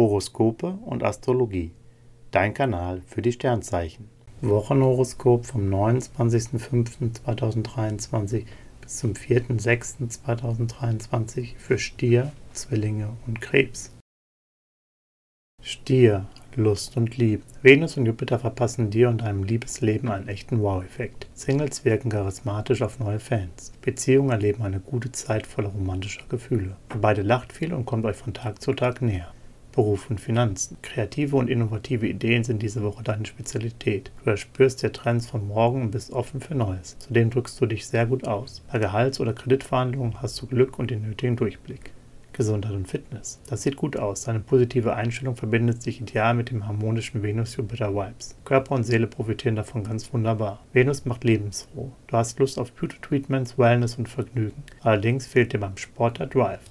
Horoskope und Astrologie. Dein Kanal für die Sternzeichen. Wochenhoroskop vom 29.05.2023 bis zum 4.06.2023 für Stier, Zwillinge und Krebs. Stier, Lust und Liebe. Venus und Jupiter verpassen dir und deinem Liebesleben einen echten Wow-Effekt. Singles wirken charismatisch auf neue Fans. Beziehungen erleben eine gute Zeit voller romantischer Gefühle. Beide lacht viel und kommt euch von Tag zu Tag näher. Beruf und Finanzen. Kreative und innovative Ideen sind diese Woche deine Spezialität. Du erspürst dir Trends von morgen und bist offen für Neues. Zudem drückst du dich sehr gut aus. Bei Gehalts- oder Kreditverhandlungen hast du Glück und den nötigen Durchblick. Gesundheit und Fitness. Das sieht gut aus. Deine positive Einstellung verbindet sich ideal mit dem harmonischen Venus-Jupiter-Vibes. Körper und Seele profitieren davon ganz wunderbar. Venus macht lebensfroh. Du hast Lust auf Beauty-Treatments, Wellness und Vergnügen. Allerdings fehlt dir beim Sport der Drive.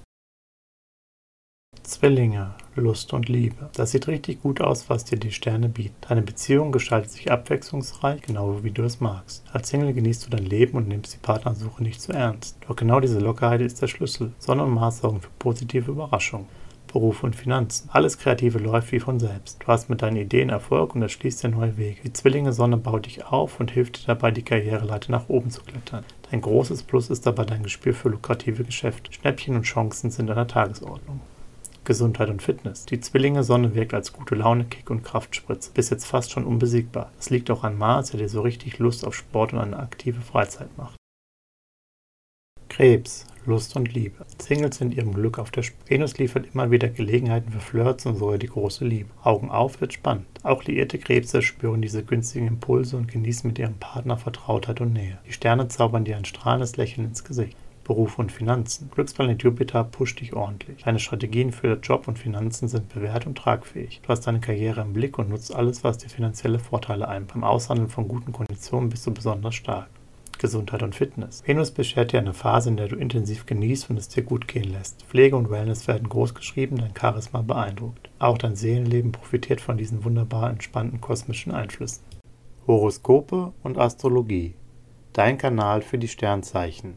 Zwillinge, Lust und Liebe. Das sieht richtig gut aus, was dir die Sterne bieten. Deine Beziehung gestaltet sich abwechslungsreich, genau wie du es magst. Als Single genießt du dein Leben und nimmst die Partnersuche nicht zu ernst. Doch genau diese Lockerheit ist der Schlüssel. Sonne und Mars sorgen für positive Überraschungen. Beruf und Finanzen. Alles Kreative läuft wie von selbst. Du hast mit deinen Ideen Erfolg und erschließt dir neue Wege. Die Zwillinge Sonne baut dich auf und hilft dir dabei, die Karriereleiter nach oben zu klettern. Dein großes Plus ist dabei dein Gespür für lukrative Geschäfte. Schnäppchen und Chancen sind an der Tagesordnung. Gesundheit und Fitness. Die Zwillinge-Sonne wirkt als gute Laune-Kick und Kraftspritze. Bis jetzt fast schon unbesiegbar. Das liegt auch an Mars, der dir so richtig Lust auf Sport und eine aktive Freizeit macht. Krebs, Lust und Liebe. Singles sind ihrem Glück auf der Spur. Venus liefert immer wieder Gelegenheiten für Flirts und sogar die große Liebe. Augen auf, wird spannend. Auch liierte Krebse spüren diese günstigen Impulse und genießen mit ihrem Partner Vertrautheit und Nähe. Die Sterne zaubern dir ein strahlendes Lächeln ins Gesicht. Beruf und Finanzen. Glücksplanet Jupiter pusht dich ordentlich. Deine Strategien für Job und Finanzen sind bewährt und tragfähig. Du hast deine Karriere im Blick und nutzt alles, was dir finanzielle Vorteile ein. Beim Aushandeln von guten Konditionen bist du besonders stark. Gesundheit und Fitness. Venus beschert dir eine Phase, in der du intensiv genießt und es dir gut gehen lässt. Pflege und Wellness werden groß geschrieben, dein Charisma beeindruckt. Auch dein Seelenleben profitiert von diesen wunderbar entspannten kosmischen Einflüssen. Horoskope und Astrologie. Dein Kanal für die Sternzeichen.